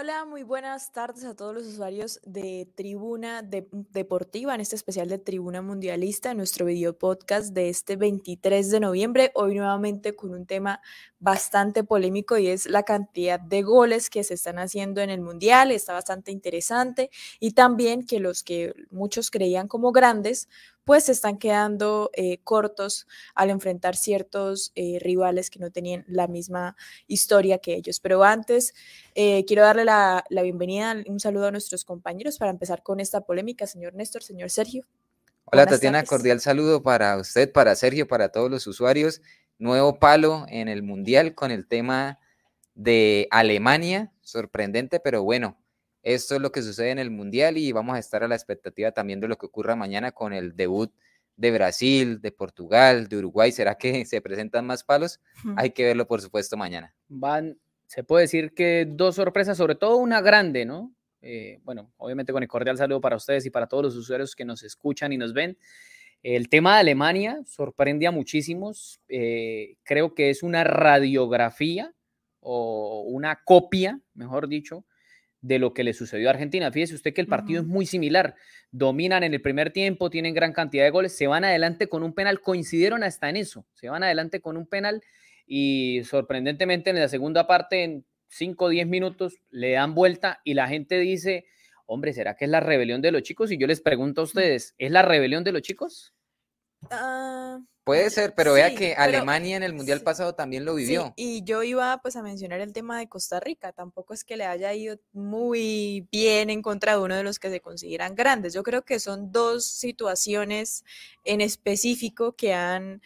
Hola, muy buenas tardes a todos los usuarios de Tribuna Deportiva, en este especial de Tribuna Mundialista, nuestro video podcast de este 23 de noviembre. Hoy nuevamente con un tema bastante polémico y es la cantidad de goles que se están haciendo en el Mundial. Está bastante interesante y también que los que muchos creían como grandes, pues se están quedando eh, cortos al enfrentar ciertos eh, rivales que no tenían la misma historia que ellos. Pero antes, eh, quiero darle la, la, bienvenida, un saludo a nuestros compañeros para empezar con esta polémica, señor Néstor, señor Sergio. Hola Tatiana, cordial saludo para usted, para Sergio, para todos los usuarios. Nuevo palo en el Mundial con el tema de Alemania, sorprendente, pero bueno, esto es lo que sucede en el Mundial y vamos a estar a la expectativa también de lo que ocurra mañana con el debut de Brasil, de Portugal, de Uruguay. ¿Será que se presentan más palos? Hay que verlo, por supuesto, mañana. Van, se puede decir que dos sorpresas, sobre todo una grande, ¿no? Eh, bueno, obviamente con el cordial saludo para ustedes y para todos los usuarios que nos escuchan y nos ven. El tema de Alemania sorprende a muchísimos. Eh, creo que es una radiografía o una copia, mejor dicho, de lo que le sucedió a Argentina. Fíjese usted que el partido es muy similar. Dominan en el primer tiempo, tienen gran cantidad de goles, se van adelante con un penal, coincidieron hasta en eso, se van adelante con un penal y sorprendentemente en la segunda parte, en 5 o 10 minutos, le dan vuelta y la gente dice, hombre, ¿será que es la rebelión de los chicos? Y yo les pregunto a ustedes, ¿es la rebelión de los chicos? Ah, Puede ser, pero vea que Alemania en el Mundial pasado también lo vivió. y yo iba pues a mencionar el tema de Costa Rica, tampoco es que le haya ido muy bien en contra de uno de los que se consideran grandes. Yo creo que son dos situaciones en específico que han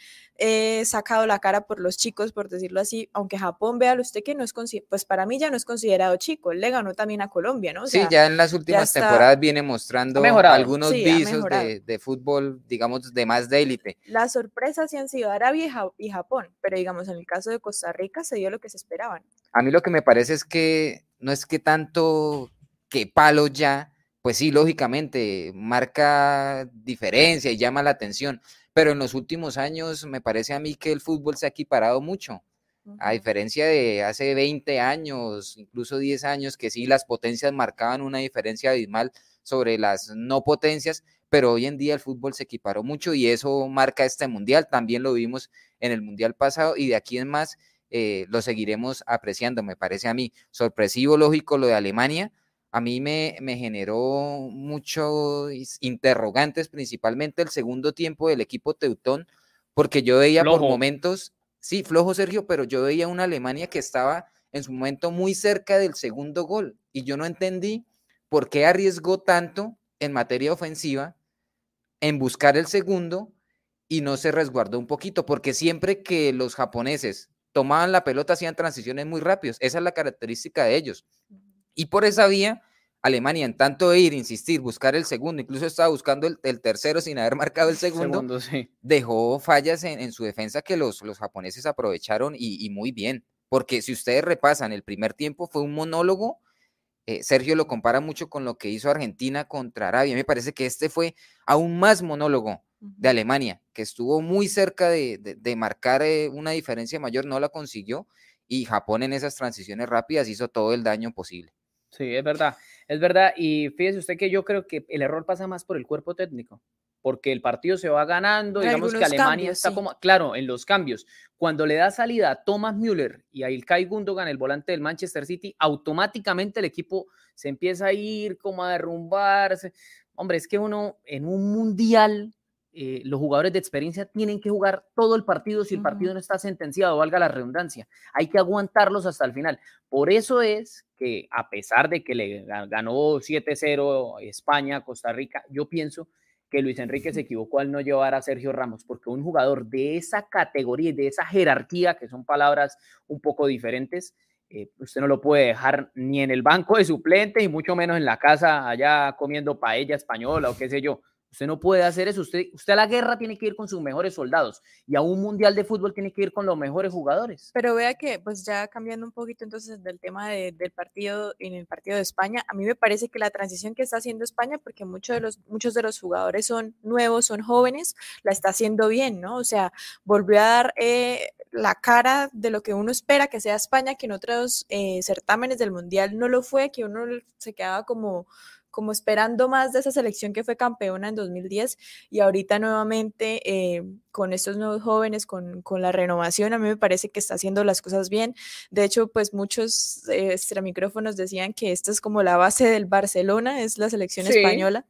he sacado la cara por los chicos, por decirlo así, aunque Japón, vea usted que no es, pues para mí ya no es considerado chico, él le ganó también a Colombia, ¿no? sí, ya en las últimas temporadas viene mostrando algunos visos de, fútbol, digamos, de más de élite. Las sorpresas han sido Arabia y, Japón, pero digamos, en el caso de Costa Rica se dio lo que se esperaban. A mí lo que me parece es que no es que tanto que palo ya, pues sí, lógicamente, marca diferencia y llama la atención, pero en los últimos años me parece a mí que el fútbol se ha equiparado mucho. A diferencia de hace 20 años, incluso 10 años, que sí las potencias marcaban una diferencia abismal sobre las no potencias, pero hoy en día el fútbol se equiparó mucho y eso marca este mundial. También lo vimos en el mundial pasado y de aquí en más eh, lo seguiremos apreciando, me parece a mí. Sorpresivo, lógico, lo de Alemania, a mí me, generó muchos interrogantes, principalmente el segundo tiempo del equipo Teutón, porque yo veía por momentos, sí, flojo Sergio, pero yo veía una Alemania que estaba en su momento muy cerca del segundo gol y yo no entendí por qué arriesgó tanto en materia ofensiva en buscar el segundo y no se resguardó un poquito, porque siempre que los japoneses tomaban la pelota hacían transiciones muy rápidas, esa es la característica de ellos. Y por esa vía, Alemania, en tanto de ir, insistir, buscar el segundo, incluso estaba buscando el, tercero sin haber marcado el segundo, dejó fallas en, su defensa que los, los japoneses aprovecharon y, muy bien. Porque si ustedes repasan, el primer tiempo fue un monólogo. Eh, Sergio lo compara mucho con lo que hizo Argentina contra Arabia. Me parece que este fue aún más monólogo de Alemania, que estuvo muy cerca de, marcar eh, una diferencia mayor, no la consiguió. Y Japón en esas transiciones rápidas hizo todo el daño posible. Sí, es verdad, es verdad. Y fíjese usted que yo creo que el error pasa más por el cuerpo técnico, porque el partido se va ganando, digamos que Alemania está como, claro, en los cambios. Cuando le da salida a Thomas Müller y a Ilkay Gundogan, el volante del Manchester City, automáticamente el equipo se empieza a ir como a derrumbarse. Hombre, es que uno en un mundial eh, los jugadores de experiencia tienen que jugar todo el partido si el partido no está sentenciado, valga la redundancia. Hay que aguantarlos hasta el final. Por eso es que a pesar de que le ganó 7-0 España, Costa Rica, yo pienso que Luis Enrique se equivocó al no llevar a Sergio Ramos, porque un jugador de esa categoría y de esa jerarquía, que son palabras un poco diferentes, eh, usted no lo puede dejar ni en el banco de suplente y mucho menos en la casa allá comiendo paella española o qué sé yo. Usted no puede hacer eso. Usted, usted a la guerra tiene que ir con sus mejores soldados y a un mundial de fútbol tiene que ir con los mejores jugadores. Pero vea que, pues ya cambiando un poquito entonces del tema del partido, en el partido de España, a mí me parece que la transición que está haciendo España, porque muchos de los, muchos de los jugadores son nuevos, son jóvenes, la está haciendo bien, ¿no? O sea, volvió a dar eh, la cara de lo que uno espera que sea España, que en otros eh, certámenes del Mundial no lo fue, que uno se quedaba como como esperando más de esa selección que fue campeona en 2010 y ahorita nuevamente eh, con estos nuevos jóvenes, con, con, la renovación, a mí me parece que está haciendo las cosas bien. De hecho, pues muchos eh, micrófonos decían que esta es como la base del Barcelona, es la selección española.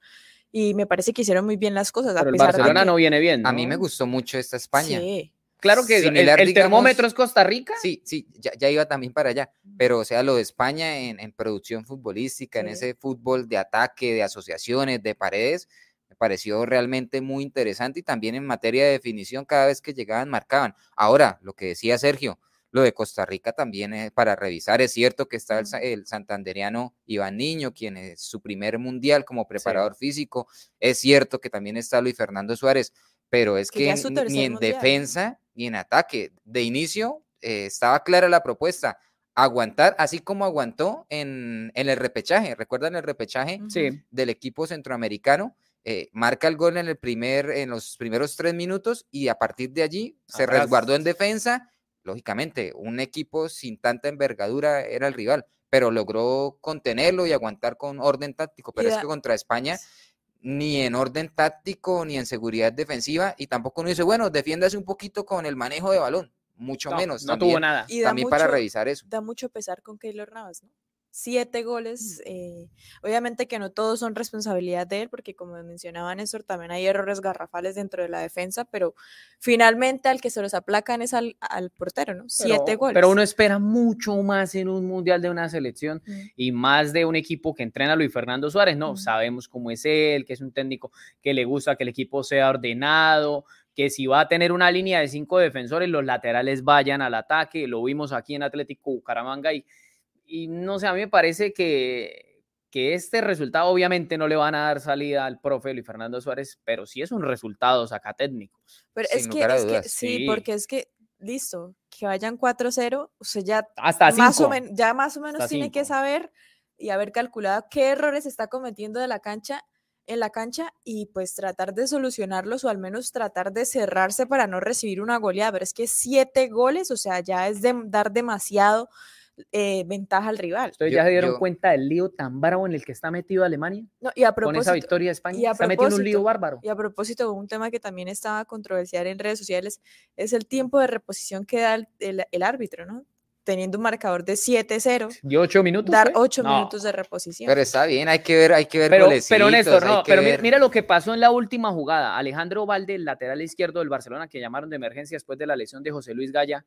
Y me parece que hicieron muy bien las cosas. Pero el Barcelona no viene bien. A mí me gustó mucho esta España. Sí. Claro que el, termómetro es Costa Rica. Sí, sí, ya, iba también para allá. Pero, o sea, lo de España en, producción futbolística, en ese fútbol de ataque, de asociaciones, de paredes, me pareció realmente muy interesante y también en materia de definición, cada vez que llegaban, marcaban. Ahora, lo que decía Sergio, lo de Costa Rica también es para revisar. Es cierto que está el, el, santanderiano Iván Niño, quien es su primer mundial como preparador físico. Es cierto que también está Luis Fernando Suárez, pero es que, ni en defensa ni en ataque. De inicio eh, estaba clara la propuesta, aguantar, así como aguantó en, el repechaje. ¿Recuerdan el repechaje del equipo centroamericano? Eh, marca el gol en, el primer, en los primeros tres minutos y a partir de allí se resguardó en defensa. Lógicamente, un equipo sin tanta envergadura era el rival, pero logró contenerlo y aguantar con orden táctico. Pero es que contra España ni en orden táctico, ni en seguridad defensiva, y tampoco uno dice, bueno, defiéndase un poquito con el manejo de balón, mucho menos. No tuvo nada. Y también para revisar eso. Da mucho pesar con Keylor Navas, ¿no? Siete goles. Mm. Eh, obviamente que no todos son responsabilidad de él, porque como mencionaba Néstor, también hay errores garrafales dentro de la defensa, pero finalmente al que se los aplacan es al, portero, ¿no? Siete goles. Pero uno espera mucho más en un mundial de una selección mm. y más de un equipo que entrena a Luis Fernando Suárez, ¿no? Sabemos cómo es él, que es un técnico que le gusta que el equipo sea ordenado, que si va a tener una línea de cinco defensores, los laterales vayan al ataque. Lo vimos aquí en Atlético Bucaramanga y y no sé, a mí me parece que, que este resultado obviamente no le van a dar salida al profe Luis Fernando Suárez, pero sí es un resultado saca técnico. Pero es que, es que sí, porque es que, listo, que vayan 4-0, o sea, ya, Hasta más, o ya más o menos tiene que saber y haber calculado qué errores está cometiendo de la cancha en la cancha y pues tratar de solucionarlos o al menos tratar de cerrarse para no recibir una goleada. Pero es que siete goles, o sea, ya es de dar demasiado eh, ventaja al rival. ¿Ustedes ya se dieron cuenta del lío tan bravo en el que está metido Alemania? No, y a propósito, con esa victoria de España, está metido en un lío bárbaro. Y a propósito, un tema que también estaba controversial en redes sociales es el tiempo de reposición que da el, árbitro, ¿no? teniendo un marcador de 7-0. ¿Y 8 minutos? Dar 8 minutos de reposición. Pero está bien, hay que ver, hay que ver Pero, pero Néstor, no, pero mira lo que pasó en la última jugada. Alejandro Valde, el lateral izquierdo del Barcelona, que llamaron de emergencia después de la lesión de José Luis Gaya,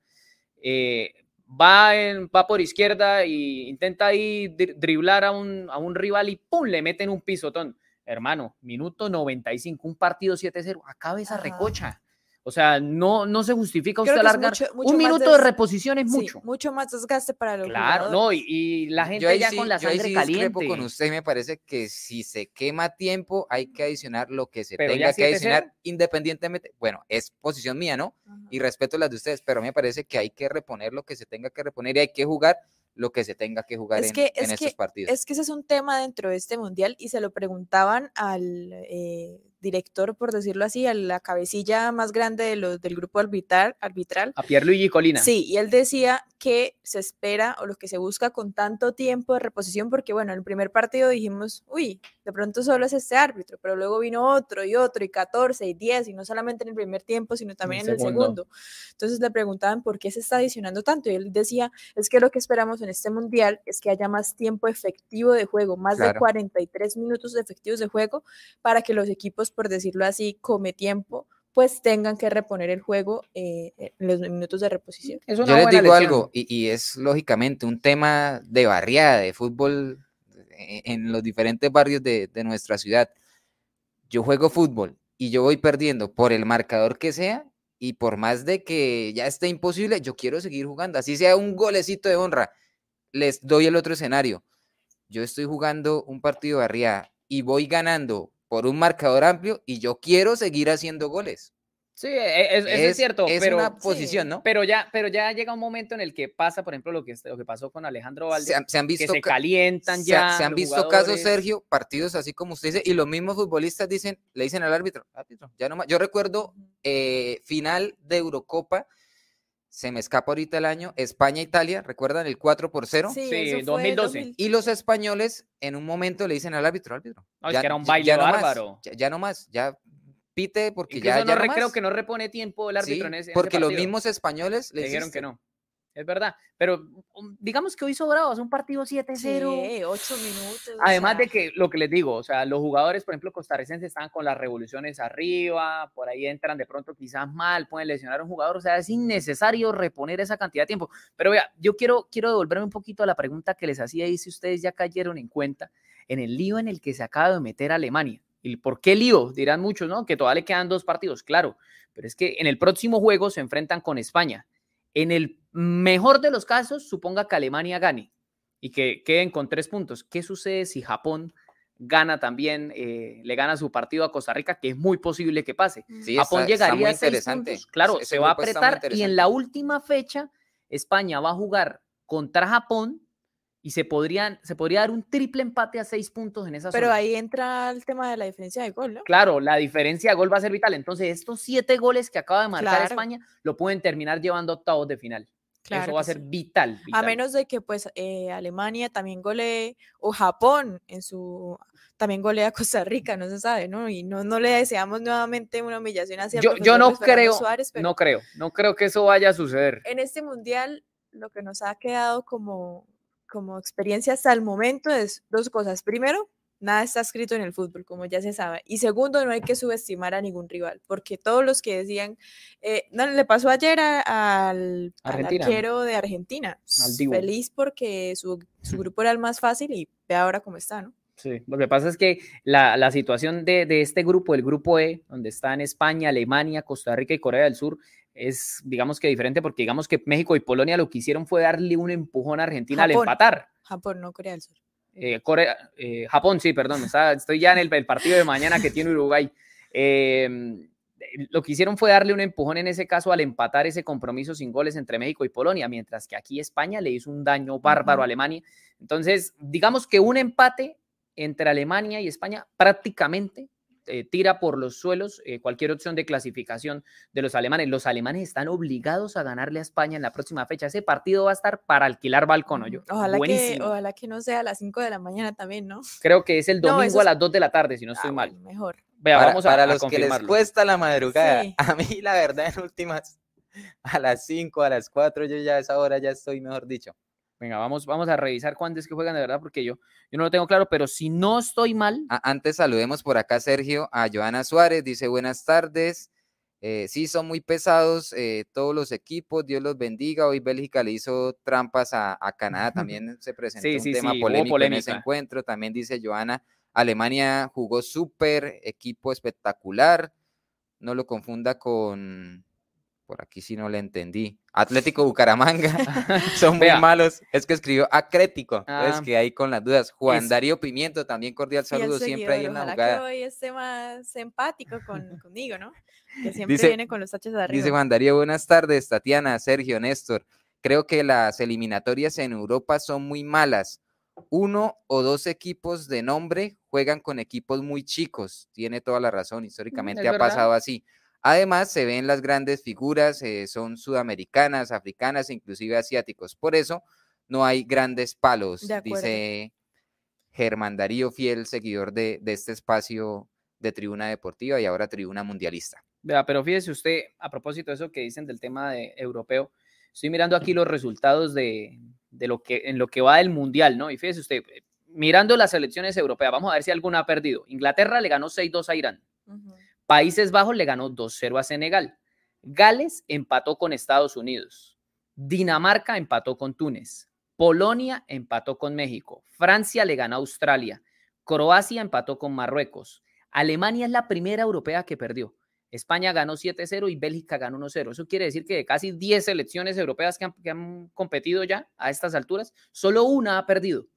eh, va, en, va por izquierda e intenta ahí driblar a un, a un rival y ¡pum! le meten un pisotón. Hermano, minuto 95, un partido 7-0, acabe esa recocha. O sea, no, no se justifica usted alargar. un minuto de, reposición es mucho. mucho más desgaste para los Claro, no, y, la gente ya con la sangre yo caliente. con usted, me parece que si se quema tiempo, hay que adicionar lo que se tenga que adicionar independientemente. Bueno, es posición mía, ¿no? Y respeto las de ustedes, pero me parece que hay que reponer lo que se tenga que reponer y hay que jugar lo que se tenga que jugar en, estos partidos. Es que ese es un tema dentro de este mundial y se lo preguntaban al eh, director, por decirlo así, a la cabecilla más grande de los, del grupo arbitral, arbitral. A Pierluigi Colina. Sí, y él decía que se espera o lo que se busca con tanto tiempo de reposición, porque bueno, en el primer partido dijimos, uy, de pronto solo es este árbitro, pero luego vino otro y otro y 14 y 10, y no solamente en el primer tiempo, sino también en el segundo. Entonces le preguntaban por qué se está adicionando tanto, y él decía, es que lo que esperamos en este mundial es que haya más tiempo efectivo de juego, más de 43 minutos efectivos de juego, para que los equipos por decirlo así, come tiempo, pues tengan que reponer el juego eh, en los minutos de reposición. Yo les digo algo, y, es lógicamente un tema de barriada, de fútbol eh, en los diferentes barrios de, de nuestra ciudad. Yo juego fútbol y yo voy perdiendo por el marcador que sea, y por más de que ya esté imposible, yo quiero seguir jugando, así sea un golecito de honra, les doy el otro escenario. Yo estoy jugando un partido de barriada y voy ganando por un marcador amplio y yo quiero seguir haciendo goles. Sí, e, e, es, cierto. Es pero, una posición, ¿no? Pero ya, pero ya llega un momento en el que pasa, por ejemplo, lo que, lo que pasó con Alejandro Valdés, se han, visto que se calientan ya. Se, han visto casos, Sergio, partidos así como usted dice, y los mismos futbolistas dicen, le dicen al árbitro, árbitro, ya no más. Yo recuerdo eh, final de Eurocopa, se me escapa ahorita el año, España-Italia, ¿recuerdan el 4 por 0? Sí, 2012. Y los españoles en un momento le dicen al árbitro, árbitro. No, ya, es que era un baile bárbaro. ya, no más, ya pite porque ya, no, ya creo que no repone tiempo el árbitro en ese Porque los mismos españoles le dijeron que no es verdad. Pero um, digamos que hoy sobrado, es un partido 7-0. Sí, 8 minutos. Además de que lo que les digo, o sea, los jugadores, por ejemplo, costarricenses están con las revoluciones arriba, por ahí entran de pronto quizás mal, pueden lesionar a un jugador, o sea, es innecesario reponer esa cantidad de tiempo. Pero vea, yo quiero, quiero devolverme un poquito a la pregunta que les hacía y si ustedes ya cayeron en cuenta en el lío en el que se acaba de meter Alemania. ¿Y por qué lío? Dirán muchos, ¿no? Que todavía le quedan dos partidos, claro, pero es que en el próximo juego se enfrentan con España en el mejor de los casos, suponga que Alemania gane y que queden con tres puntos. ¿Qué sucede si Japón gana también, eh, le gana su partido a Costa Rica, que es muy posible que pase? Japón llegaría a seis puntos. Claro, se va a apretar y en la última fecha España va a jugar contra Japón y se, podrían, se podría dar un triple empate a seis puntos en esa Pero ahí entra el tema de la diferencia de gol, ¿no? Claro, la diferencia de gol va a ser vital. Entonces, estos siete goles que acaba de marcar España lo pueden terminar llevando a octavos de final. Eso va a ser vital, A menos de que pues eh, Alemania también golee o Japón en su también golea a Costa Rica, no se sabe, ¿no? Y no, no le deseamos nuevamente una humillación hacia yo, yo no creo, Suárez, no creo, no creo que eso vaya a suceder. En este mundial lo que nos ha quedado como como experiencia hasta el momento es dos cosas. Primero, nada está escrito en el fútbol, como ya se sabe. Y segundo, no hay que subestimar a ningún rival, porque todos los que decían, eh, no, le pasó ayer al, arquero de Argentina, feliz porque su, grupo era el más fácil y ve ahora cómo está, ¿no? Sí, lo que pasa es que la, situación de, de, este grupo, el grupo E, donde están España, Alemania, Costa Rica y Corea del Sur, es, digamos que diferente, porque digamos que México y Polonia lo que hicieron fue darle un empujón a Argentina al empatar. Japón, no Corea del Sur. Eh, Corea, eh, Japón, sí, perdón, estoy ya en el, partido de mañana que tiene Uruguay. Em, lo que hicieron fue darle un empujón en ese caso al empatar ese compromiso sin goles entre México y Polonia, mientras que aquí España le hizo un daño bárbaro a Alemania. Entonces, digamos que un empate entre Alemania y España prácticamente eh, tira por los suelos eh, cualquier opción de clasificación de los alemanes. Los alemanes están obligados a ganarle a España en la próxima fecha. Ese partido va a estar para alquilar balcón, yo. Ojalá que, ojalá que no sea a las 5 de la mañana también, ¿no? Creo que es el domingo a las 2 de la tarde, si no estoy ah, mal. Mejor. Vea, para, vamos a, para los que les cuesta la madrugada, a mí la verdad en últimas, a las 5, a las 4, yo ya a esa hora ya estoy, mejor dicho. Venga, vamos, vamos a revisar cuándo es que juegan de verdad, porque yo, yo no lo tengo claro, pero si no estoy mal. Antes saludemos por acá, Sergio, a Joana Suárez, dice buenas tardes. Eh, sí, son muy pesados eh, todos los equipos, Dios los bendiga. Hoy Bélgica le hizo trampas a, Canadá, también se presentó un tema polémico en ese encuentro. También dice Joana, Alemania jugó súper, equipo espectacular. No lo confunda con, por aquí sí no le entendí. Atlético Bucaramanga son muy malos. Es que escribió acrético. Es ah. que ahí con las dudas. Juan Darío Pimiento, también cordial saludo. Siempre ahí en la jugada. que hoy esté más empático con, conmigo, ¿no? Que siempre viene con los taches de arriba. Dice Juan Darío, buenas tardes, Tatiana, Sergio, Néstor. Creo que las eliminatorias en Europa son muy malas. Uno o dos equipos de nombre juegan con equipos muy chicos. Tiene toda la razón. Mm, Históricamente ha pasado así. Además, se ven las grandes figuras, eh, son sudamericanas, africanas, inclusive asiáticos. Por eso no hay grandes palos, dice Germán Darío, fiel seguidor de, este espacio de tribuna deportiva y ahora tribuna mundialista. Vea, pero fíjese usted, a propósito de eso que dicen del tema de europeo, estoy mirando aquí los resultados de, lo que, en lo que va del mundial, ¿no? Y fíjese usted, mirando las selecciones europeas, vamos a ver si alguna ha perdido. Inglaterra le ganó 6-2 a Irán. Países Bajos le ganó 2-0 a Senegal. Gales empató con Estados Unidos. Dinamarca empató con Túnez. Polonia empató con México. Francia le ganó a Australia. Croacia empató con Marruecos. Alemania es la primera europea que perdió. España ganó 7-0 y Bélgica ganó 1-0. Eso quiere decir que de casi 10 selecciones europeas que han, que han, competido ya a estas alturas, solo una ha perdido.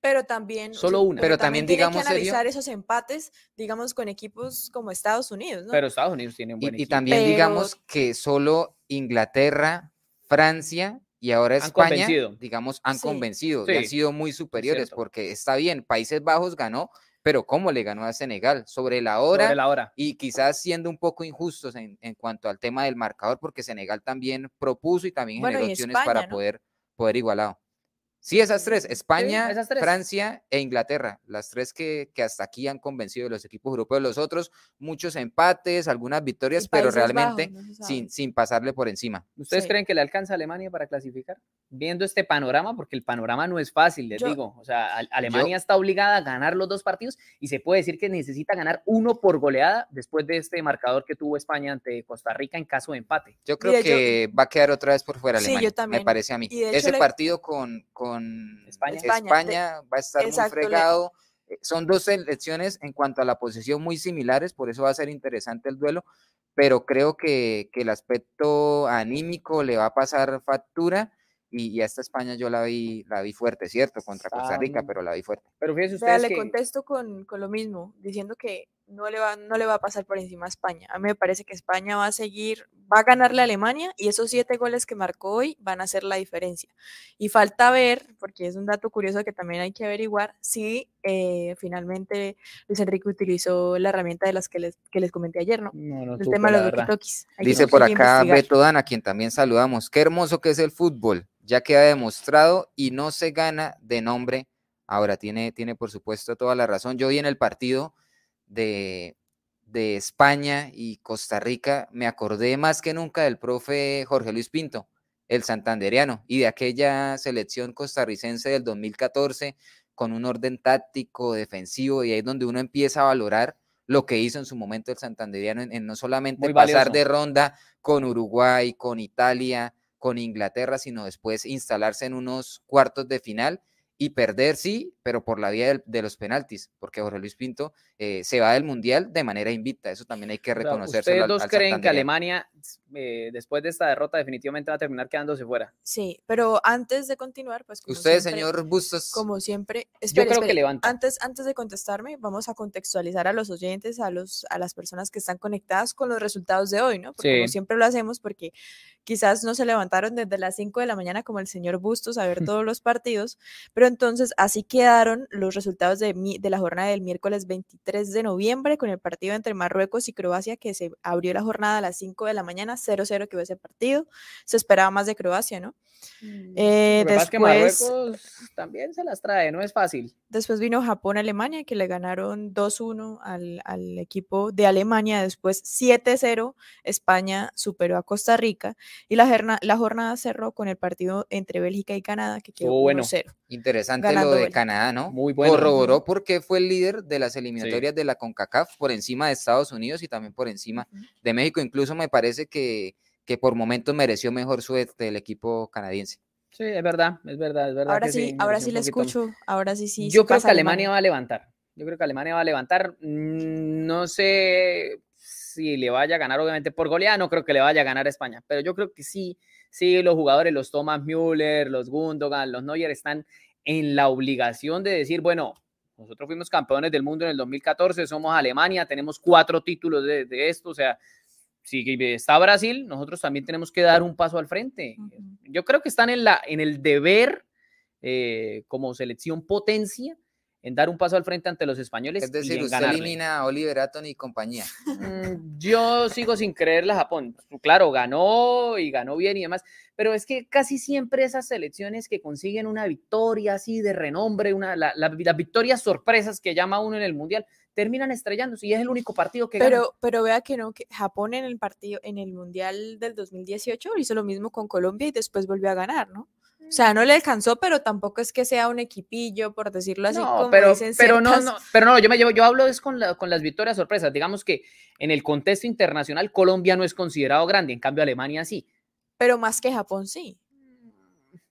Pero también, solo una. Pero, también, digamos que analizar esos empates, digamos, con equipos como Estados Unidos, ¿no? Pero Estados Unidos tiene un buen y, y también digamos que solo Inglaterra, Francia y ahora España, digamos, han convencido y han sido muy superiores porque está bien, Países Bajos ganó, pero ¿cómo le ganó a Senegal? Sobre la hora, la hora. y quizás siendo un poco injustos en, cuanto al tema del marcador, porque Senegal también propuso y también generó opciones para poder, poder igualado. Sí, esas tres, España, Francia e Inglaterra, las tres que, que, hasta aquí han convencido de los equipos europeos, los otros, muchos empates, algunas victorias, pero realmente sin, sin pasarle por encima. ¿Ustedes creen que le alcanza a Alemania para clasificar? Viendo este panorama, porque el panorama no es fácil, les digo, o sea, Alemania está obligada a ganar los dos partidos y se puede decir que necesita ganar uno por goleada después de este marcador que tuvo España ante Costa Rica en caso de empate. Yo creo que va a quedar otra vez por fuera Alemania, me parece a mí. Ese partido con España, España, va a estar muy fregado. Eh, son dos selecciones en cuanto a la posesión muy similares, por eso va a ser interesante el duelo, pero creo que, que el aspecto anímico le va a pasar factura y, a esta España yo la vi, la vi fuerte, ¿cierto? Contra Costa Rica, pero la vi fuerte. Pero fíjense ustedes le contesto con, con, lo mismo, diciendo que no le, va, no le va a pasar por encima a España. A mí me parece que España va a seguir, va a ganarle a Alemania y esos siete goles que marcó hoy van a hacer la diferencia. Y falta ver, porque es un dato curioso que también hay que averiguar, si eh, finalmente Luis Enrique utilizó la herramienta de las que les, que les comenté ayer, ¿no? El tema de los Dice por acá Beto Dan, a quien también saludamos. Qué hermoso que es el fútbol ya queda demostrado y no se gana de nombre. Ahora tiene, tiene por supuesto toda la razón. Yo vi en el partido de, de España y Costa Rica, me acordé más que nunca del profe Jorge Luis Pinto, el santanderiano, y de aquella selección costarricense del 2014 con un orden táctico, defensivo, y ahí es donde uno empieza a valorar lo que hizo en su momento el santanderiano en, no solamente pasar de ronda con Uruguay, con Italia, con Inglaterra, sino después instalarse en unos cuartos de final y perder, sí, pero por la vía de, los penaltis, porque Jorge Luis Pinto eh, se va del Mundial de manera invicta, eso también hay que reconocerlo. ¿Ustedes dos creen que Alemania, eh, después de esta derrota, definitivamente va a terminar quedándose fuera? Sí, pero antes de continuar, pues... Usted, señor Bustos. Como siempre, yo creo que levanta. Antes, antes de contestarme, vamos a contextualizar a los oyentes, a, los, a las personas que están conectadas con los resultados de hoy, ¿no? Porque como siempre lo hacemos, porque quizás no se levantaron desde las 5 de la mañana como el señor Bustos a ver todos los partidos, pero entonces así quedaron los resultados de, de la jornada del miércoles 23 de noviembre con el partido entre Marruecos y Croacia que se abrió la jornada a las 5 de la mañana, 0-0 que fue ese partido, se esperaba más de Croacia, ¿no? Mm, eh, después, que Marruecos también se las trae, no es fácil. Después vino Japón-Alemania, que le ganaron 2-1 al, al, equipo de Alemania. Después 7-0, España superó a Costa Rica. Y la, la jornada cerró con el partido entre Bélgica y Canadá, que quedó 1-0. Interesante lo de Canadá, ¿no? Muy bueno. Corroboró porque fue el líder de las eliminatorias de la CONCACAF por encima de Estados Unidos y también por encima de México. Incluso me parece que que por momentos mereció mejor suerte el equipo canadiense. Sí, es verdad, es verdad, es verdad. Ahora sí, ahora sí le escucho, ahora sí, sí. Yo creo que Alemania va a levantar. Yo creo que Alemania va a levantar. Mm, no sé si le vaya a ganar, obviamente por goleada, no creo que le vaya a ganar a España, pero yo creo que sí, sí, los jugadores, los Thomas Müller, los Gundogan, los Neuer están en la obligación de decir, bueno, nosotros fuimos campeones del mundo en el 2014, somos Alemania, tenemos cuatro títulos de, de esto, o sea, si está Brasil, nosotros también tenemos que dar un paso al frente. Yo creo que están en, la, en el deber eh, como selección potencia en dar un paso al frente ante los españoles. Es decir, usted elimina a Oliver Aton y compañía. Mm, yo sigo sin creerle a Japón. Claro, ganó y ganó bien y demás, pero es que casi siempre esas selecciones que consiguen una victoria así de renombre, una, las victorias sorpresas que llama uno en el Mundial, terminan estrellándose y es el único partido que pero, Pero vea que no, que Japón en el partido, en el Mundial del 2018 hizo lo mismo con Colombia y después volvió a ganar, ¿no? O sea, no le alcanzó, pero tampoco es que sea un equipillo, por decirlo así. No, pero, pero no, no, pero no, yo me llevo, yo hablo es con, con las victorias sorpresas. Digamos que en el contexto internacional Colombia no es considerado grande, en cambio Alemania sí. Pero más que Japón sí.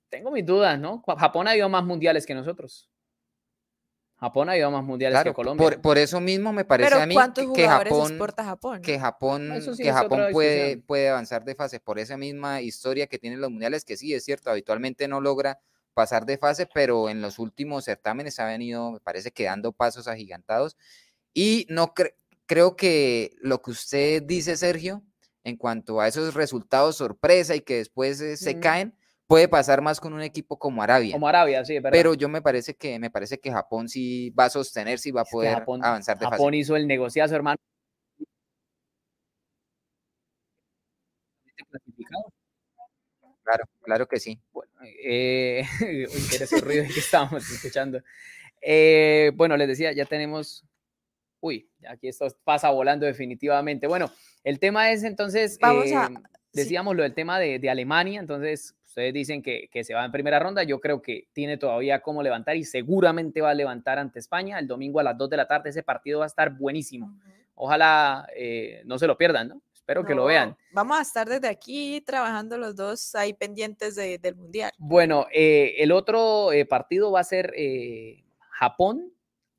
Tengo mis dudas, ¿no? Japón ha ido más mundiales que nosotros. Japón ha ido más mundiales que Colombia. Por, eso mismo me parece a mí que, Japón, Japón, que Japón, que Japón puede, puede avanzar de fase por esa misma historia que tienen los mundiales, que sí es cierto, habitualmente no logra pasar de fase, pero en los últimos certámenes ha venido, me parece, quedando pasos agigantados. Y no creo que lo que usted dice, Sergio, en cuanto a esos resultados sorpresa y que después eh, se caen, puede pasar más con un equipo como Arabia. Como Arabia, sí, verdad. Pero yo me parece que me parece que Japón sí va a sostener, sí va a poder avanzar de Japón hizo el negociazo, hermano. Claro, claro que sí. Bueno, eh, ese ruido que estábamos escuchando. Eh, bueno, les decía, ya tenemos. Uy, aquí esto pasa volando definitivamente. Bueno, el tema es entonces. Vamos a. Eh, decíamos lo del tema de, de Alemania, entonces Ustedes dicen que, se va en primera ronda. Yo creo que tiene todavía cómo levantar y seguramente va a levantar ante España el domingo a las 2 de la tarde. Ese partido va a estar buenísimo. Ojalá eh, no se lo pierdan, ¿no? Espero que lo vean. Vamos a estar desde aquí trabajando los dos ahí pendientes del Mundial. Bueno, eh, el otro eh, partido va a ser Japón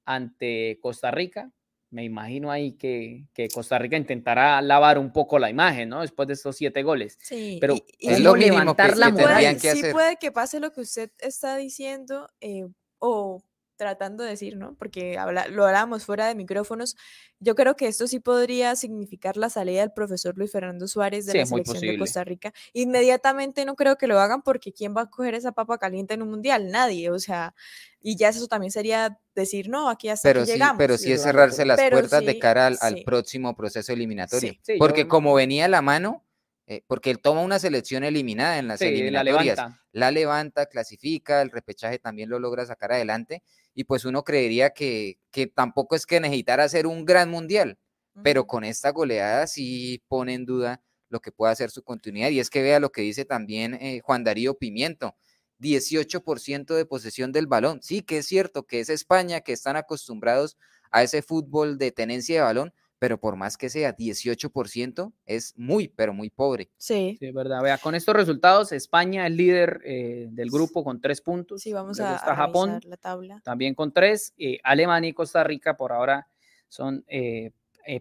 ante Costa Rica me imagino ahí que, Costa Rica intentará lavar un poco la imagen, ¿no? Después de estos siete goles. Sí, pero es lo levantar la moral. Sí puede que pase lo que usted está diciendo eh, o tratando de decir, ¿no? Porque lo hablábamos fuera de micrófonos. Yo creo que esto sí podría significar la salida del profesor Luis Fernando Suárez de la selección de Costa Rica. Inmediatamente no creo que lo hagan porque ¿quién va a coger esa papa caliente en un mundial? Nadie, o sea, y ya eso también sería decir, no, aquí hasta pero sí, llegamos. Pero sí es cerrarse las puertas de cara al, próximo proceso eliminatorio. porque como venía la mano, eh, porque él toma una selección eliminada en las eliminatorias. La levanta. la levanta, clasifica, el repechaje también lo logra sacar adelante, y pues uno creería que, que tampoco es que necesitara hacer un gran mundial, pero con esta goleada sí pone en duda lo que pueda ser su continuidad, y es que vea lo que dice también eh, Juan Darío Pimiento, 18% de posesión del balón. Sí, que es cierto que es España, que están acostumbrados a ese fútbol de tenencia de balón, pero por más que sea 18%, es muy, pero muy pobre. Sí. Sí, es verdad. Vea, con estos resultados, España es líder eh, del grupo con tres puntos. Sí, vamos a, a Japón, la tabla. También con tres. Eh, Alemania y Costa Rica por ahora son eh,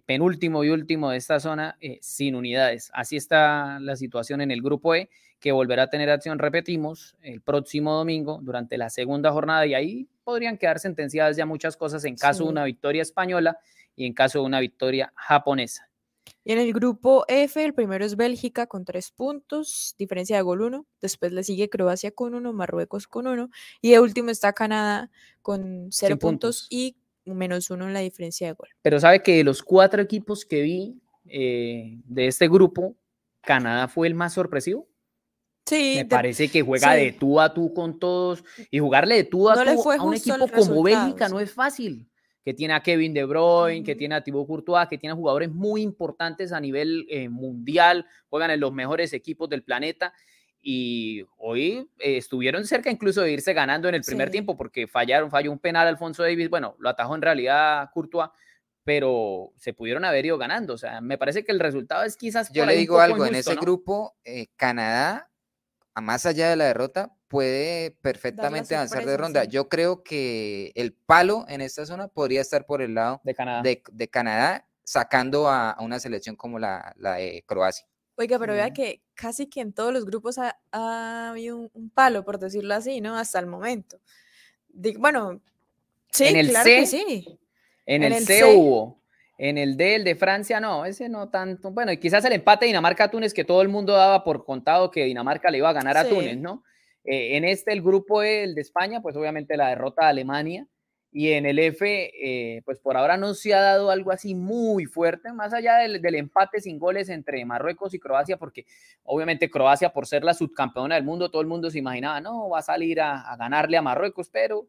penúltimo y último de esta zona sin unidades. Así está la situación en el grupo E que volverá a tener acción, repetimos, el próximo domingo durante la segunda jornada y ahí podrían quedar sentenciadas ya muchas cosas en caso de una victoria española y en caso de una victoria japonesa. Y en el grupo F, el primero es Bélgica con tres puntos, diferencia de gol uno. Después le sigue Croacia con uno, Marruecos con uno. Y de último está Canadá con cero puntos, y menos uno en la diferencia de gol. Pero sabe que de los cuatro equipos que vi eh, de este grupo, Canadá fue el más sorpresivo. Me parece que juega de tú a tú con todos y jugarle de tú a tú a un equipo como Bélgica no es fácil. Que tiene a Kevin De Bruyne, que tiene a Thibaut Courtois, que tiene jugadores muy importantes a nivel eh, mundial, juegan en los mejores equipos del planeta y hoy eh, estuvieron cerca incluso de irse ganando en el primer tiempo porque fallaron, falló un penal Alfonso Davis, bueno, lo atajó en realidad Courtois, pero se pudieron haber ido ganando, o sea, me parece que el resultado es quizás... Yo le digo algo, en ese grupo, eh, Canadá más allá de la derrota, puede perfectamente avanzar de ronda. Yo creo que el palo en esta zona podría estar por el lado de Canadá, de, Canadá sacando a, una selección como la, de Croacia. Oiga, pero vea que casi que en todos los grupos ha, habido un, palo, por decirlo así, ¿no? Hasta el momento. bueno, sí, en el claro C, que sí. En, el, C, hubo en el D, el de Francia, no, ese no tanto. Bueno, y quizás el empate Dinamarca-Túnez, que todo el mundo daba por contado que Dinamarca le iba a ganar a Túnez, ¿no? Eh, en este, el grupo E, el de España, pues obviamente la derrota de Alemania. Y en el F, eh, pues por ahora no se ha dado algo así muy fuerte, más allá del, empate sin goles entre Marruecos y Croacia, porque obviamente Croacia, por ser la subcampeona del mundo, todo el mundo se imaginaba, no, va a salir a ganarle a Marruecos, pero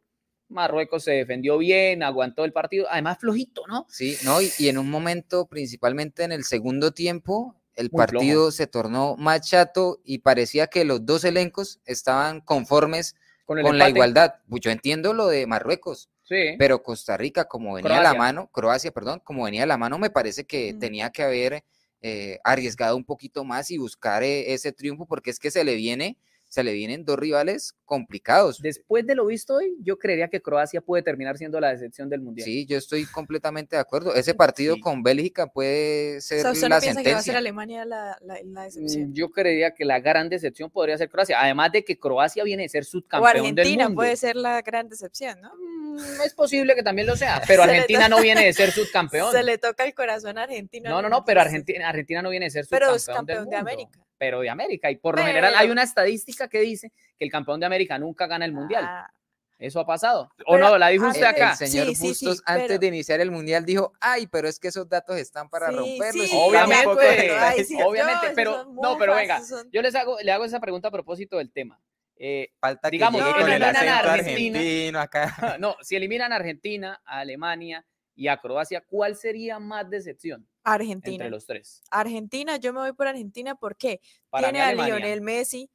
Marruecos se defendió bien, aguantó el partido, además flojito, ¿no? Sí, no, y, en un momento, principalmente en el segundo tiempo, el partido se tornó más chato y parecía que los dos elencos estaban conformes con, la igualdad. Pues yo entiendo lo de Marruecos, sí. pero Costa Rica, como venía a la mano, Croacia, perdón, como venía a la mano, me parece que tenía que haber eh, arriesgado un poquito más y buscar eh, ese triunfo, porque es que se le viene se le vienen dos rivales complicados. Después de lo visto hoy, yo creería que Croacia puede terminar siendo la decepción del Mundial. Sí, yo estoy completamente de acuerdo. Ese partido con Bélgica puede ser o sea, la sentencia. que va a ser Alemania la, decepción? Mm, yo creería que la gran decepción podría ser Croacia, además de que Croacia viene a ser subcampeón del mundo. Argentina puede ser la gran decepción, ¿no? Mm, es posible que también lo sea, pero Argentina no viene de ser subcampeón. Se le toca el corazón a Argentina. No, no, no, pero Argentina, Argentina no viene de ser subcampeón Pero es campeón de América. Pero de América. Y por lo general hay una estadística que dice que el campeón de América nunca gana el mundial. Ah. Eso ha pasado. ¿O no? La dijo usted acá. El señor Bustos, antes de iniciar el mundial, dijo: Ay, pero es que esos datos están para romperlos. obviamente, obviamente, pero no, pero venga, yo les hago, le hago esa pregunta a propósito del tema. Eh, Falta digamos, que eliminan a Argentina. Acá. No, si eliminan a Argentina, a Alemania y a Croacia, ¿cuál sería más decepción? Argentina. Entre los tres. Argentina, yo me voy por Argentina porque tiene a Lionel Messi,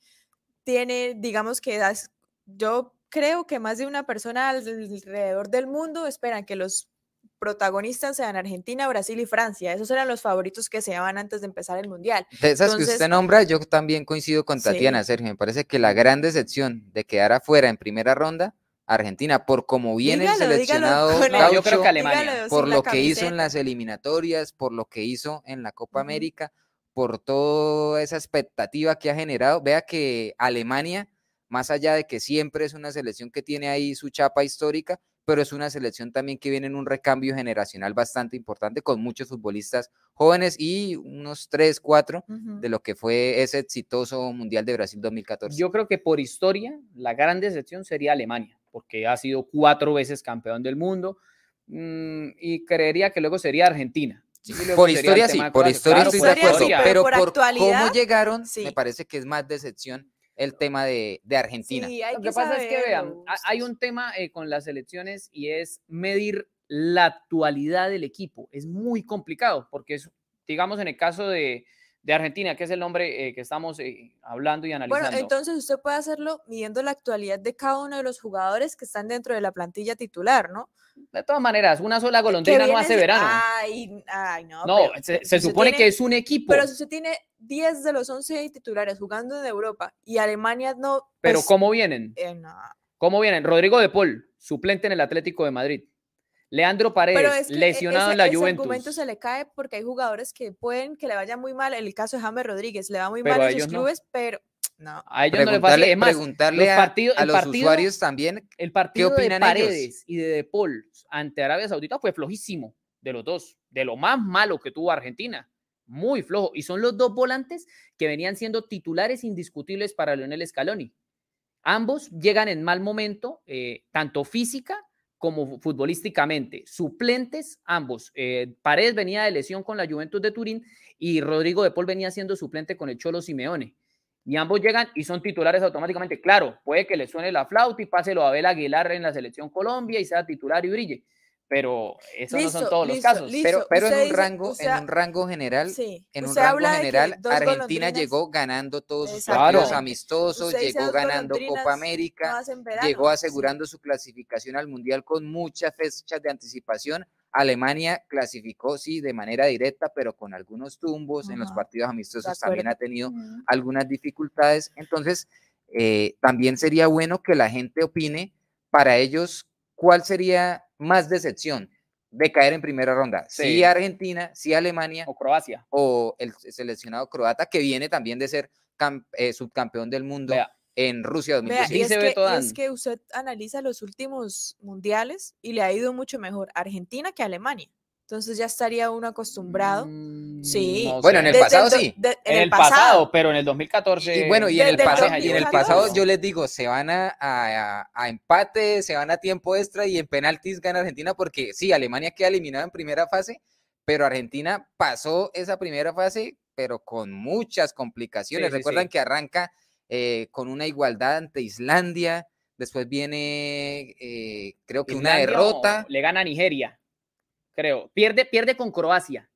tiene, digamos que yo creo que más de una persona alrededor del mundo esperan que los protagonistas sean Argentina, Brasil y Francia. Esos eran los favoritos que se llaman antes de empezar el Mundial. De esas que usted nombra, yo también coincido con Tatiana, Sergio. Me parece que la gran decepción de quedar afuera en primera ronda, Argentina, por cómo viene el seleccionado yo creo que Alemania. por lo que hizo en las eliminatorias, por lo que hizo en la Copa América, por toda esa expectativa que ha generado. Vea que Alemania más allá de que siempre es una selección que tiene ahí su chapa histórica, pero es una selección también que viene en un recambio generacional bastante importante con muchos futbolistas jóvenes y unos 3, 4 de lo que fue ese exitoso Mundial de Brasil 2014. Yo creo que por historia la gran decepción sería Alemania, porque ha sido cuatro veces campeón del mundo mm, y creería que luego sería Argentina. por historia sí, por historia estoy de acuerdo, pero, por, cómo llegaron me parece que es más decepción el tema de, Argentina. Lo que, pasa es que, vean, hay un tema eh, con las elecciones y es medir la actualidad del equipo. Es muy complicado porque, es, digamos, en el caso de, Argentina, que es el nombre eh, que estamos eh, hablando y analizando. Bueno, entonces usted puede hacerlo midiendo la actualidad de cada uno de los jugadores que están dentro de la plantilla titular, ¿no? De todas maneras, una sola golondrina no hace verano. Ay, ay no. No, se, supone que es un equipo. Pero si usted tiene 10 de los 11 titulares jugando en Europa y Alemania no. Pero pues, ¿cómo vienen? Eh, ¿Cómo vienen? Rodrigo de Paul, suplente en el Atlético de Madrid. Leandro Paredes, e, lesionado en la Juventus. Ese argumento se le cae porque hay jugadores que pueden que le vaya muy mal. El caso de James Rodríguez le va muy mal en sus clubes, pero no. A ellos no le pasa. Es más, preguntarle a, a, los usuarios también. El partido ¿qué opinan de Paredes y de De Paul ante Arabia Saudita fue flojísimo de los dos, de lo más malo que tuvo Argentina. Muy flojo. Y son los dos volantes que venían siendo titulares indiscutibles para Lionel Scaloni. Ambos llegan en mal momento, eh, tanto física como futbolísticamente. Suplentes, ambos. Eh, Paredes venía de lesión con la Juventus de Turín y Rodrigo de Paul venía siendo suplente con el Cholo Simeone y ambos llegan y son titulares automáticamente. Claro, puede que le suene la flauta y pase lo a Abel Aguilar en la selección Colombia y sea titular y brille, pero esos no son todos los casos. pero pero en, un rango, en un rango general, en un rango general, Argentina llegó ganando todos sus partidos amistosos, llegó ganando Copa América, llegó asegurando su clasificación al Mundial con muchas fechas de anticipación. Alemania clasificó, sí, de manera directa, pero con algunos tumbos en los partidos amistosos también ha tenido algunas dificultades. Entonces, eh, también sería bueno que la gente opine para ellos cuál sería más decepción de caer en primera ronda. Si Argentina, si Alemania. O Croacia. O el seleccionado croata, que viene también de ser eh, subcampeón del mundo en Rusia 2016. es, que, es que usted analiza los últimos mundiales y le ha ido mucho mejor Argentina que Alemania. Entonces ya estaría uno acostumbrado. Mm, sí. bueno, en el pasado sí. en, el pasado, pero en el 2014. Y bueno, y en, el, pasado, y en el pasado yo les digo, se van a, a, empate, se van a tiempo extra y en penaltis gana Argentina porque sí, Alemania queda eliminada en primera fase, pero Argentina pasó esa primera fase, pero con muchas complicaciones. Recuerdan que arranca eh, con una igualdad ante Islandia. Después viene, eh, creo que una derrota. Le gana a Nigeria, creo. Pierde, pierde con Croacia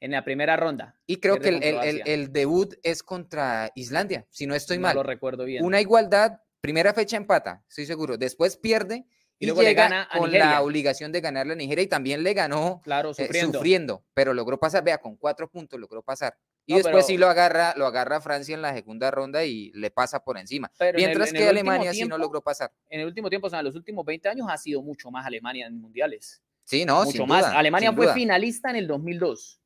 en la primera ronda. Y creo que el, debut es contra Islandia, si no estoy mal. lo recuerdo bien. Una igualdad, primera fecha empata, estoy seguro. Después pierde y, luego llega le gana con la obligación de ganarle a Nigeria y también le ganó claro, eh, sufriendo. pero logró pasar, vea, con cuatro puntos logró pasar. Y después sí lo agarra, lo agarra Francia en la segunda ronda y le pasa por encima. Mientras que Alemania sí no logró pasar. En el último tiempo, o sea, en los últimos 20 años ha sido mucho más Alemania en mundiales. Sí, no, mucho más. Alemania fue finalista en el 2002.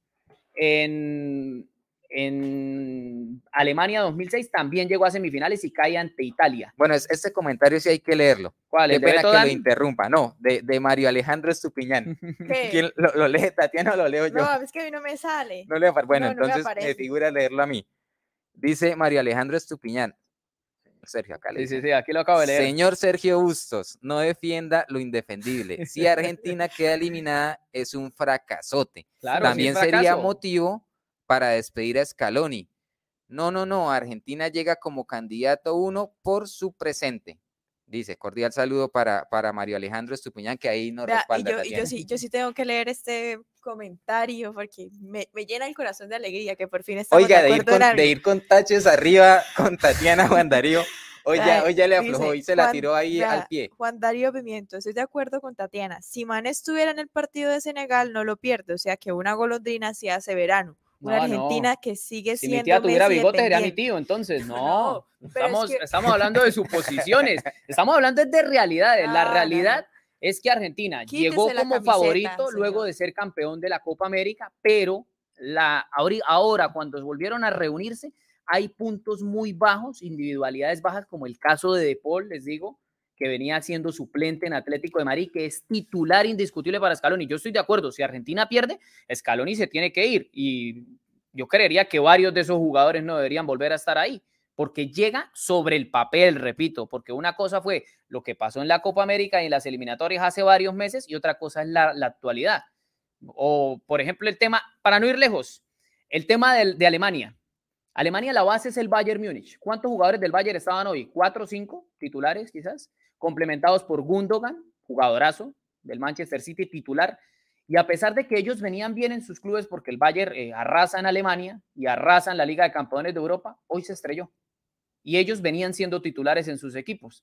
En, en Alemania 2006 también llegó a semifinales y cae ante Italia. Bueno, este comentario sí hay que leerlo. ¿Cuál? Qué pena que lo interrumpa. No, de, de Mario Alejandro Estupiñán. ¿Quién lo, lee? ¿Tatiana o lo leo yo? No, es que a mí no me sale. No le Bueno, entonces me, figura leerlo a mí. Dice Mario Alejandro Estupiñán. Sergio, acá le Sí, sí, sí, aquí lo acabo de leer. Señor Sergio Bustos, no defienda lo indefendible. Si Argentina queda eliminada, es un fracasote. Claro, También sería motivo para despedir a Scaloni. No, no, no. Argentina llega como candidato uno por su presente. Dice, cordial saludo para, para Mario Alejandro Estupiñán, que ahí nos y respalda. yo, y yo sí, yo sí tengo que leer este comentario porque me, me llena el corazón de alegría que por fin estamos Oiga, de de ir, con, de ir con taches arriba con Tatiana Juan Darío. Hoy ya, hoy ya le dice, aflojó y se la Juan- tiró ahí al pie. Juan Darío Pimiento, estoy de acuerdo con Tatiana. Si Man estuviera en el partido de Senegal, no lo pierde. O sea que una golondrina se hace verano. Una No, no. Argentina que sigue Si siendo. mi tía tuviera bigote sería mi tío, entonces no. No, pero es estamos, que- estamos hablando de suposiciones, estamos hablando de realidades. La realidad es que Argentina Quítese llegó como camiseta, favorito luego de ser campeón de la Copa América, pero la, ahora cuando volvieron a reunirse hay puntos muy bajos, individualidades bajas, como el caso de De Paul, les digo, que venía siendo suplente en Atlético de Madrid, que es titular indiscutible para Scaloni. Yo estoy de acuerdo, si Argentina pierde, Scaloni se tiene que ir y yo creería que varios de esos jugadores no deberían volver a estar ahí, porque llega sobre el papel, repito, porque una cosa fue lo que pasó en la Copa América y en las eliminatorias hace varios meses y otra cosa es la, actualidad. O, por ejemplo, el tema, para no ir lejos, el tema del- de Alemania. Alemania, la base es el Bayern Múnich. ¿Cuántos jugadores del Bayern estaban hoy? ¿Cuatro o cinco titulares quizás? Complementados por Gundogan, jugadorazo del Manchester City, titular. Y a pesar de que ellos venían bien en sus clubes porque el Bayern eh, arrasa en Alemania y arrasa en la Liga de Campeones de Europa, hoy se estrelló. Y ellos venían siendo titulares en sus equipos.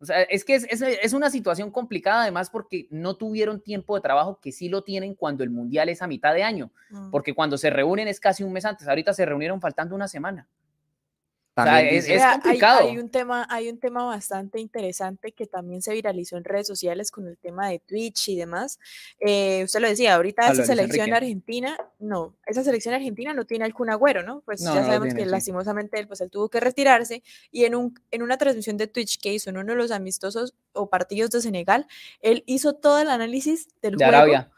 O sea, es que es, es- es una situación complicada además porque no tuvieron tiempo de trabajo que sí lo tienen cuando el Mundial es a mitad de año. Mm. Porque cuando se reúnen es casi un mes antes. Ahorita se reunieron faltando una semana. Es- dice- complicado. Hay, un tema, hay un tema bastante interesante que también se viralizó en redes sociales con el tema de Twitch y demás. Eh, usted lo decía, ahorita Hablo esa selección Enrique. argentina, no, esa selección argentina no tiene al Kun Agüero, ¿no? Pues No, ya no sabemos tiene, que sí. lastimosamente él, pues él tuvo que retirarse y en, un, en una transmisión de Twitch que hizo en uno de los amistosos o partidos de Senegal, él hizo todo el análisis del De juego Arabia.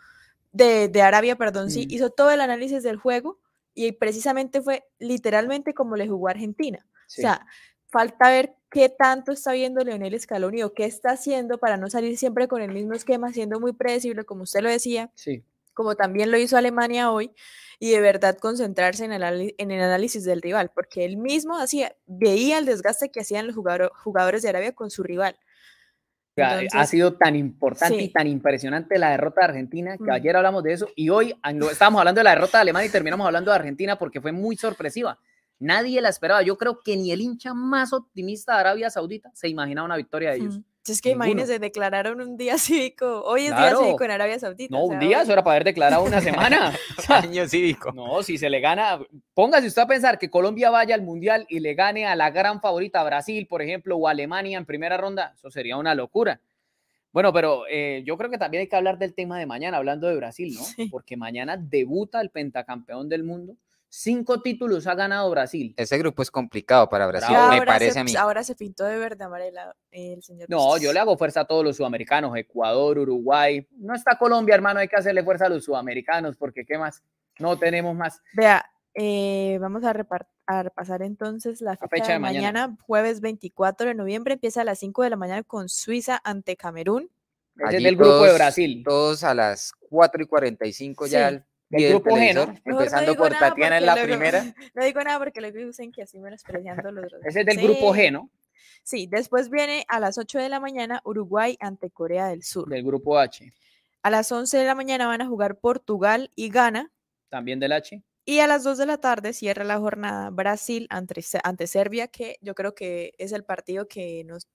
de, de Arabia, perdón, sí, Mm. hizo todo el análisis del juego y precisamente fue literalmente como le jugó a Argentina. Sí. O sea, falta ver qué tanto está viendo Leonel Scaloni o qué está haciendo para no salir siempre con el mismo esquema, siendo muy predecible, como usted lo decía, sí. como también lo hizo Alemania hoy, y de verdad concentrarse en el, anali- en el análisis del rival, porque él mismo hacía, veía el desgaste que hacían los jugador- jugadores de Arabia con su rival. Ha sido tan importante y tan impresionante la derrota de Argentina que Mm. ayer hablamos de eso y hoy estábamos hablando de la derrota de Alemania y terminamos hablando de Argentina porque fue muy sorpresiva. Nadie la esperaba. Yo creo que ni el hincha más optimista de Arabia Saudita se imaginaba una victoria de ellos. mm, es que Ninguno. imagínense, declararon un día cívico, hoy es Claro. día cívico en Arabia Saudita. No, o un día, hoy- eso era para haber declarado una semana. O sea, Año cívico. No, si se le gana, póngase usted a pensar que Colombia vaya al Mundial y le gane a la gran favorita Brasil, por ejemplo, o Alemania en primera ronda, eso sería una locura. Bueno, pero eh, yo creo que también hay que hablar del tema de mañana, hablando de Brasil, ¿no? Sí. Porque mañana debuta el pentacampeón del mundo. Cinco títulos ha ganado Brasil. Ese grupo es complicado para Brasil, me parece se, a mí. Ahora se pintó de verde amarela el señor. No, yo le hago fuerza a todos los sudamericanos, Ecuador, Uruguay. No está Colombia, hermano, hay que hacerle fuerza a los sudamericanos, porque ¿qué más? No tenemos más. Vea, eh, vamos a, a repasar entonces la fecha, fecha de de mañana. mañana. jueves 24 de noviembre, empieza a las 5 de la mañana con Suiza ante Camerún. Ese es Allí del grupo de todos- Brasil. Todos a las 4 y 45 Sí. ya Del pie del grupo G, ¿no? empezando por Tatiana en la luego- primera. No digo nada porque luego dicen que así menospreciando los dos. Ese es del grupo Sí, G, ¿no? Sí, después viene a las 8 de la mañana Uruguay ante Corea del Sur. Del grupo H. A las 11 de la mañana van a jugar Portugal y Ghana. También del H. Y a las 2 de la tarde cierra la jornada Brasil ante, ante Serbia, que yo creo que es el partido que nos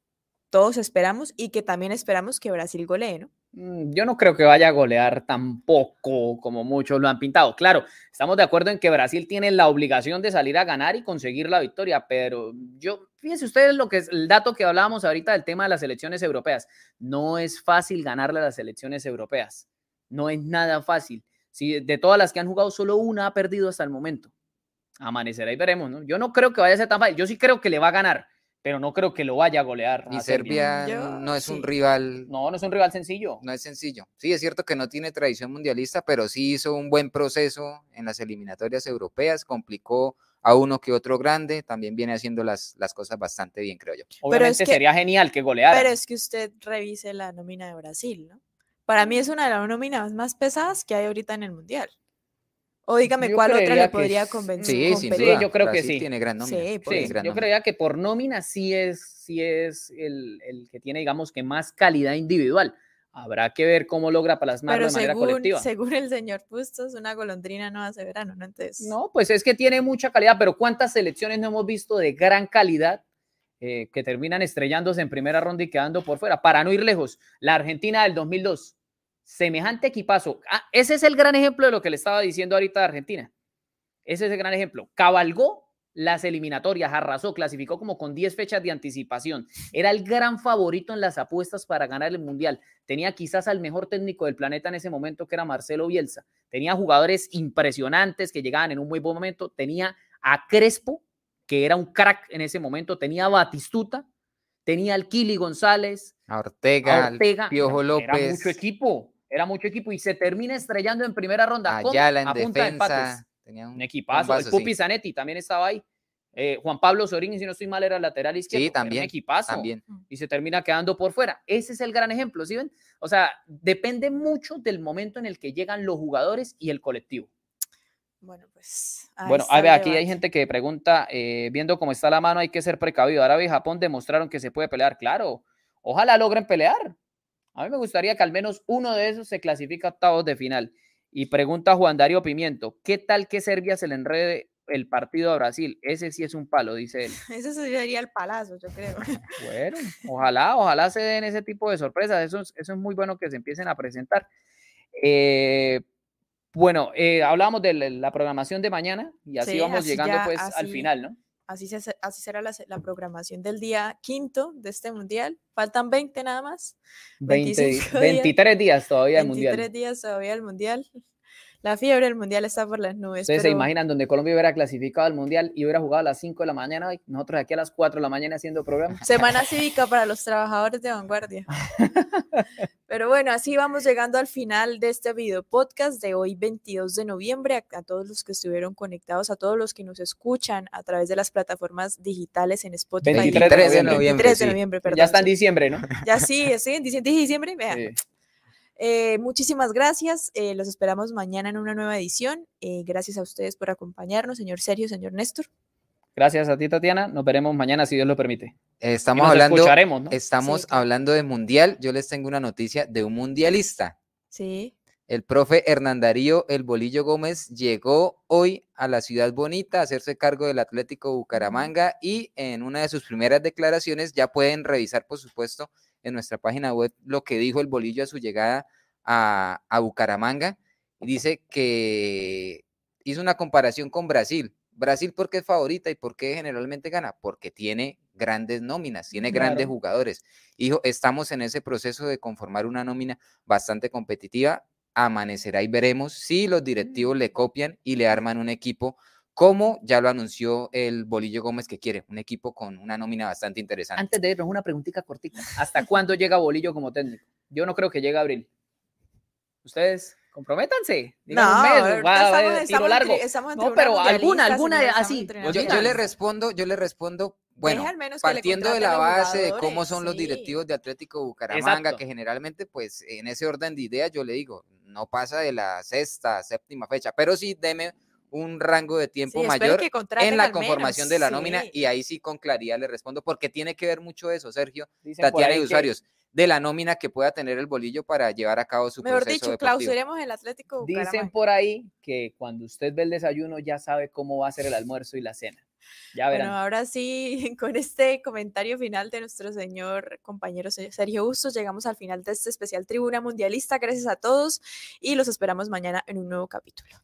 todos esperamos y que también esperamos que Brasil golee, ¿no? Mm, Yo no creo que vaya a golear tampoco como muchos lo han pintado. Claro, estamos de acuerdo en que Brasil tiene la obligación de salir a ganar y conseguir la victoria, pero yo, fíjense ustedes lo que es el dato que hablábamos ahorita del tema de las elecciones europeas. No es fácil ganarle a las elecciones europeas. No es nada fácil. Si de todas las que han jugado, solo una ha perdido hasta el momento. Amanecerá y veremos, ¿no? Yo no creo que vaya a ser tan fácil. Yo sí creo que le va a ganar, pero no creo que lo vaya a golear. Y a Serbia. No es un rival, No, no es un rival sencillo. no es sencillo. Sí, es cierto que no tiene tradición mundialista, pero sí hizo un buen proceso en las eliminatorias europeas, complicó a uno que otro grande, también viene haciendo las, las cosas bastante bien, creo yo. Obviamente sería genial que goleara. Pero es que usted revise la nómina de Brasil, ¿no? Para mí es una de las nóminas más pesadas que hay ahorita en el Mundial. O dígame cuál otra le podría convencer. Sí, sí, yo creo que sí. Tiene gran nómina. Sí, yo creía que por nómina sí es, sí es el, el, que tiene, digamos, que más calidad individual. Habrá que ver cómo logra plasmarlo de manera colectiva. Según el señor Pustos, una golondrina no hace verano, ¿no? Entonces... No, pues es que tiene mucha calidad, pero ¿cuántas selecciones no hemos visto de gran calidad eh, que terminan estrellándose en primera ronda y quedando por fuera? Para no ir lejos, la Argentina del 2002, semejante equipazo. Ah, ese es el gran ejemplo de lo que le estaba diciendo ahorita de Argentina. Ese es el gran ejemplo. Cabalgó las eliminatorias, arrasó, clasificó como con 10 fechas de anticipación. Era el gran favorito en las apuestas para ganar el Mundial. Tenía quizás al mejor técnico del planeta en ese momento, que era Marcelo Bielsa. Tenía jugadores impresionantes que llegaban en un muy buen momento. Tenía a Crespo, que era un crack en ese momento. Tenía a Batistuta. Tenía al Kili González. A Ortega, Ortega. Piojo López. Era mucho equipo. Era mucho equipo y se termina estrellando en primera ronda. Ayala en defensa. Tenía un, equipazo. el Pupi Zanetti también estaba ahí. Eh, Juan Pablo Sorín, si no estoy mal, era lateral izquierdo. Sí, también. Un equipazo. También. Y se termina quedando por fuera. Ese es el gran ejemplo, ¿sí ven? O sea, depende mucho del momento en el que llegan los jugadores y el colectivo. Bueno, pues. Bueno, aquí hay gente que pregunta, eh, viendo cómo está la mano, hay que ser precavido. Arabia y Japón demostraron que se puede pelear. Claro, ojalá logren pelear. A mí me gustaría que al menos uno de esos se clasifique a octavos de final. Y pregunta Juan Darío Pimiento, ¿qué tal que Serbia se le enrede el partido a Brasil? Ese sí es un palo, dice él. Ese sería el palazo, yo creo. Bueno, ojalá, ojalá se den ese tipo de sorpresas. Eso, eso es muy bueno que se empiecen a presentar. Eh, bueno, eh, hablábamos de la programación de mañana y así vamos llegando pues al final, ¿no? Así, así será la, la, programación del día quinto de este mundial. Faltan 20 nada más. 20, 23 días todavía el mundial. 23 días todavía el mundial. La fiebre del mundial está por las nubes. Ustedes se imaginan donde Colombia hubiera clasificado al mundial y hubiera jugado a las 5 de la mañana y nosotros aquí a las 4 de la mañana haciendo programa. Semana cívica para los trabajadores de vanguardia. Pero bueno, así vamos llegando al final de este video podcast de hoy, 22 de noviembre. A, todos los que estuvieron conectados, a todos los que nos escuchan a través de las plataformas digitales en Spotify. 23 de noviembre. de noviembre, perdón. Ya está en diciembre, ¿no? Ya sí, sí, en diciembre. Vean. Eh, muchísimas gracias. Eh, los esperamos mañana en una nueva edición. Eh, gracias a ustedes por acompañarnos, señor Sergio, señor Néstor. Gracias a ti, Tatiana. Nos veremos mañana, si Dios lo permite. Estamos hablando, estamos hablando de mundial. Yo les tengo una noticia de un mundialista. Sí. El profe Hernán Darío El Bolillo Gómez llegó hoy a la ciudad bonita a hacerse cargo del Atlético Bucaramanga y en una de sus primeras declaraciones ya pueden revisar, por supuesto, en nuestra página web lo que dijo el bolillo a su llegada a, Bucaramanga. Y dice que hizo una comparación con Brasil. Brasil porque es favorita y porque generalmente gana, porque tiene grandes nóminas, tiene grandes jugadores. Dijo, estamos en ese proceso de conformar una nómina bastante competitiva. Amanecerá y veremos si los directivos le copian y le arman un equipo como ya lo anunció el Bolillo Gómez que quiere, un equipo con una nómina bastante interesante. Antes de irnos, una preguntita cortita. ¿Hasta cuándo llega Bolillo como técnico? Yo no creo que llegue a abril. ¿Ustedes? Comprométanse. no, un mes, va, tiro largo. no, pero alguna, alguna así. Yo, le respondo, yo le respondo, bueno, partiendo de la base de cómo son los directivos de Atlético Bucaramanga, que generalmente, pues, en ese orden de ideas, yo le digo, no pasa de la sexta, séptima fecha, pero sí deme un rango de tiempo mayor en la conformación de la nómina y ahí sí con claridad le respondo porque tiene que ver mucho eso, Sergio, Tatiana y usuarios, de la nómina que pueda tener el bolillo para llevar a cabo su Mejor proceso dicho, clausuremos el Atlético Dicen por ahí que cuando usted ve el desayuno ya sabe cómo va a ser el almuerzo y la cena. Ya verán. Bueno, ahora sí, con este comentario final de nuestro señor compañero Sergio Bustos, llegamos al final de este especial Tribuna Mundialista. Gracias a todos y los esperamos mañana en un nuevo capítulo.